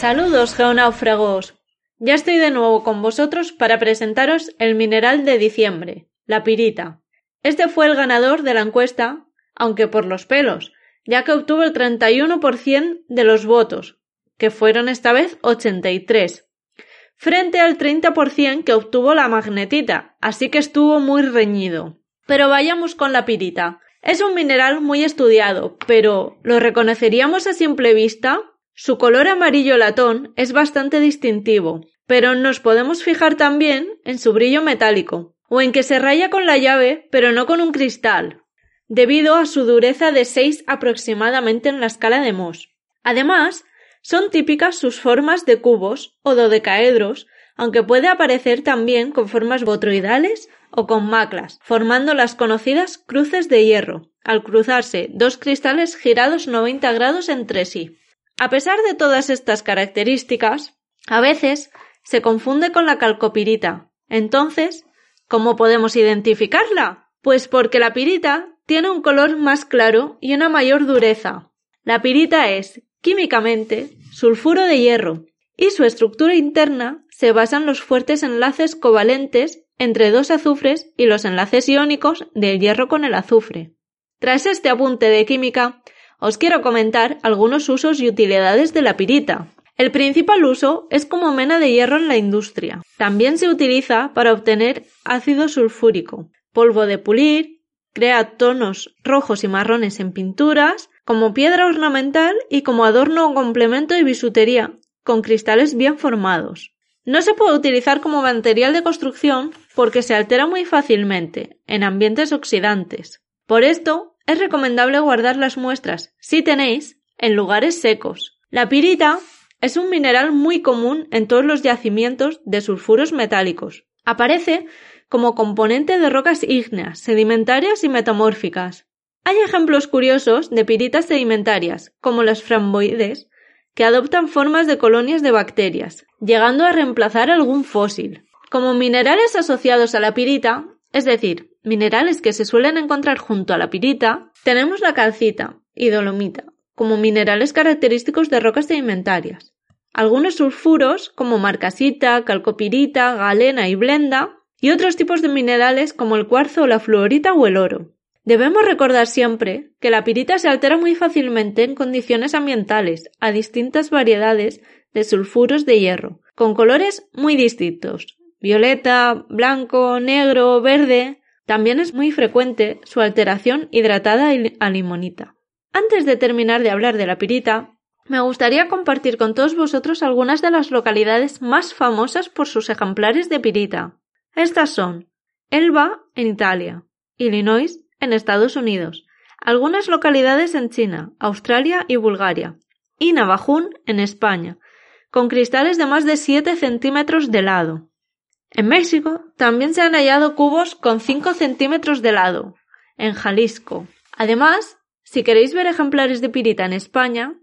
Saludos, geonáufragos. Ya estoy de nuevo con vosotros para presentaros el mineral de diciembre, la pirita. Este fue el ganador de la encuesta, aunque por los pelos, ya que obtuvo el 31% de los votos, que fueron esta vez 83, frente al 30% que obtuvo la magnetita, así que estuvo muy reñido. Pero vayamos con la pirita. Es un mineral muy estudiado, pero ¿lo reconoceríamos a simple vista? Su color amarillo latón es bastante distintivo, pero nos podemos fijar también en su brillo metálico, o en que se raya con la llave, pero no con un cristal, debido a su dureza de 6 aproximadamente en la escala de Mohs. Además, son típicas sus formas de cubos o dodecaedros, aunque puede aparecer también con formas botroidales o con maclas, formando las conocidas cruces de hierro, al cruzarse dos cristales girados 90 grados entre sí. A pesar de todas estas características, a veces se confunde con la calcopirita. Entonces, ¿cómo podemos identificarla? Pues porque la pirita tiene un color más claro y una mayor dureza. La pirita es, químicamente, sulfuro de hierro, y su estructura interna se basa en los fuertes enlaces covalentes entre dos azufres y los enlaces iónicos del hierro con el azufre. Tras este apunte de química, os quiero comentar algunos usos y utilidades de la pirita. El principal uso es como mena de hierro en la industria. También se utiliza para obtener ácido sulfúrico, polvo de pulir, crea tonos rojos y marrones en pinturas, como piedra ornamental y como adorno o complemento de bisutería, con cristales bien formados. No se puede utilizar como material de construcción porque se altera muy fácilmente en ambientes oxidantes. Por esto, es recomendable guardar las muestras, si tenéis, en lugares secos. La pirita es un mineral muy común en todos los yacimientos de sulfuros metálicos. Aparece como componente de rocas ígneas, sedimentarias y metamórficas. Hay ejemplos curiosos de piritas sedimentarias, como las framboides, que adoptan formas de colonias de bacterias, llegando a reemplazar algún fósil. Como minerales asociados a la pirita, es decir, minerales que se suelen encontrar junto a la pirita, tenemos la calcita y dolomita, como minerales característicos de rocas sedimentarias. Algunos sulfuros, como marcasita, calcopirita, galena y blenda, y otros tipos de minerales como el cuarzo, la fluorita o el oro. Debemos recordar siempre que la pirita se altera muy fácilmente en condiciones ambientales a distintas variedades de sulfuros de hierro, con colores muy distintos, violeta, blanco, negro, verde, también es muy frecuente su alteración hidratada a limonita. Antes de terminar de hablar de la pirita, me gustaría compartir con todos vosotros algunas de las localidades más famosas por sus ejemplares de pirita. Estas son Elba en Italia, Illinois en Estados Unidos, algunas localidades en China, Australia y Bulgaria, y Navajún en España, con cristales de más de 7 centímetros de lado. En México también se han hallado cubos con 5 centímetros de lado, en Jalisco. Además, si queréis ver ejemplares de pirita en España,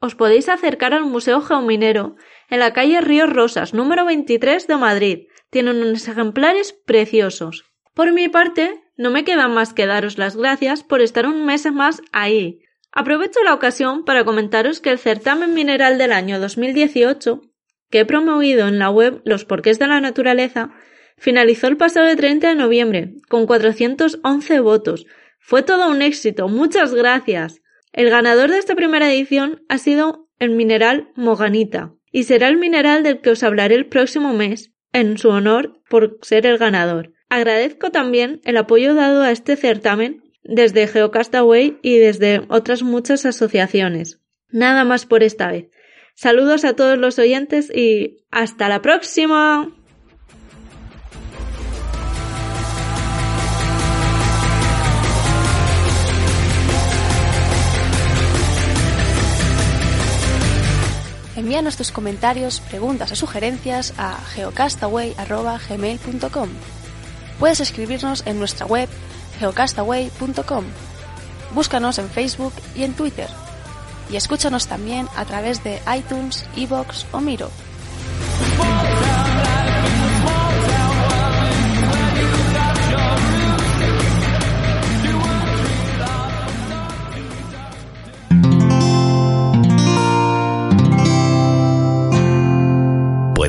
os podéis acercar al Museo Geominero en la calle Ríos Rosas, número 23 de Madrid. Tienen unos ejemplares preciosos. Por mi parte, no me queda más que daros las gracias por estar un mes más ahí. Aprovecho la ocasión para comentaros que el certamen mineral del año 2018 que he promovido en la web Los Porqués de la Naturaleza, finalizó el pasado 30 de noviembre, con 411 votos. Fue todo un éxito. Muchas gracias. El ganador de esta primera edición ha sido el mineral Moganita, y será el mineral del que os hablaré el próximo mes, en su honor por ser el ganador. Agradezco también el apoyo dado a este certamen desde Geocastaway y desde otras muchas asociaciones. Nada más por esta vez. Saludos a todos los oyentes y hasta la próxima. Envíanos tus comentarios, preguntas o sugerencias a geocastaway.gmail.com. Puedes escribirnos en nuestra web geocastaway.com. Búscanos en Facebook y en Twitter y escúchanos también a través de iTunes, Evox o Miro.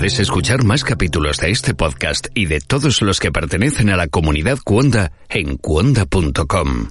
Puedes escuchar más capítulos de este podcast y de todos los que pertenecen a la comunidad Cuonda en cuonda.com.